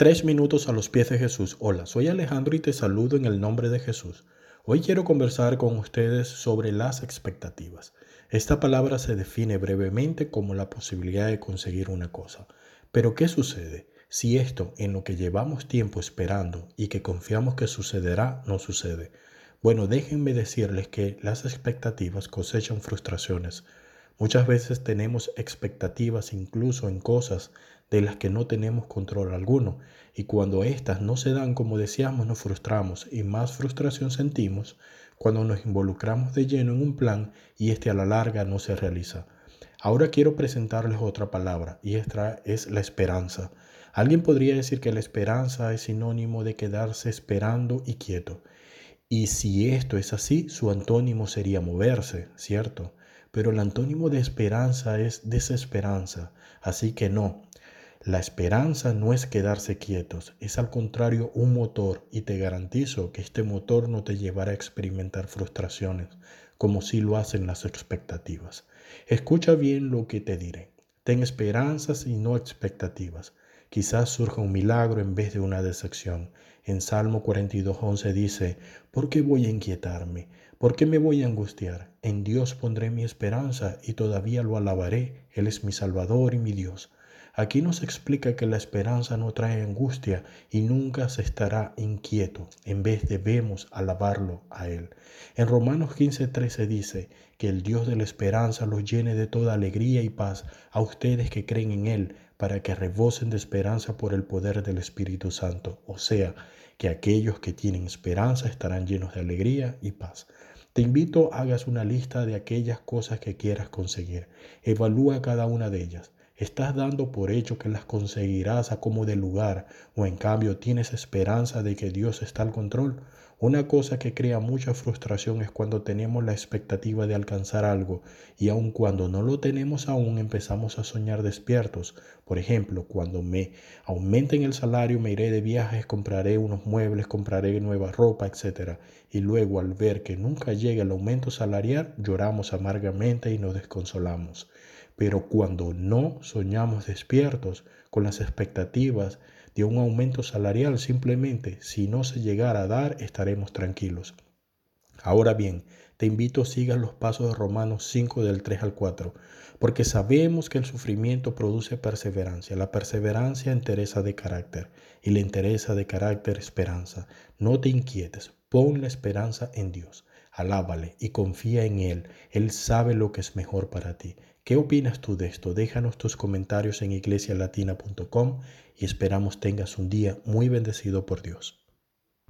Tres minutos a los pies de Jesús. Hola, soy Alejandro y te saludo en el nombre de Jesús. Hoy quiero conversar con ustedes sobre las expectativas. Esta palabra se define brevemente como la posibilidad de conseguir una cosa. Pero ¿qué sucede si esto en lo que llevamos tiempo esperando y que confiamos que sucederá no sucede? Bueno, déjenme decirles que las expectativas cosechan frustraciones. Muchas veces tenemos expectativas incluso en cosas de las que no tenemos control alguno y cuando éstas no se dan como deseamos nos frustramos y más frustración sentimos cuando nos involucramos de lleno en un plan y este a la larga no se realiza. Ahora quiero presentarles otra palabra y esta es la esperanza. Alguien podría decir que la esperanza es sinónimo de quedarse esperando y quieto. Y si esto es así, su antónimo sería moverse, ¿cierto? Pero el antónimo de esperanza es desesperanza. Así que no, la esperanza no es quedarse quietos, es al contrario un motor y te garantizo que este motor no te llevará a experimentar frustraciones como si lo hacen las expectativas. Escucha bien lo que te diré. Ten esperanzas y no expectativas. Quizás surja un milagro en vez de una decepción. En Salmo 42.11 dice, ¿por qué voy a inquietarme? ¿Por qué me voy a angustiar? En Dios pondré mi esperanza y todavía lo alabaré. Él es mi Salvador y mi Dios. Aquí nos explica que la esperanza no trae angustia y nunca se estará inquieto. En vez debemos alabarlo a Él. En Romanos 15:13 dice que el Dios de la esperanza los llene de toda alegría y paz a ustedes que creen en Él para que rebosen de esperanza por el poder del Espíritu Santo. O sea, que aquellos que tienen esperanza estarán llenos de alegría y paz. Te invito a hagas una lista de aquellas cosas que quieras conseguir. Evalúa cada una de ellas. ¿Estás dando por hecho que las conseguirás a como de lugar o en cambio tienes esperanza de que Dios está al control? Una cosa que crea mucha frustración es cuando tenemos la expectativa de alcanzar algo y aun cuando no lo tenemos aún empezamos a soñar despiertos. Por ejemplo, cuando me aumenten el salario me iré de viajes, compraré unos muebles, compraré nueva ropa, etc. Y luego al ver que nunca llega el aumento salarial lloramos amargamente y nos desconsolamos. Pero cuando no soñamos despiertos con las expectativas de un aumento salarial, simplemente si no se llegara a dar, estaremos tranquilos. Ahora bien, te invito a sigas los pasos de Romanos 5 del 3 al 4, porque sabemos que el sufrimiento produce perseverancia, la perseverancia interesa de carácter y la interesa de carácter esperanza. No te inquietes, pon la esperanza en Dios, alábale y confía en Él, Él sabe lo que es mejor para ti. ¿Qué opinas tú de esto? Déjanos tus comentarios en iglesialatina.com y esperamos tengas un día muy bendecido por Dios.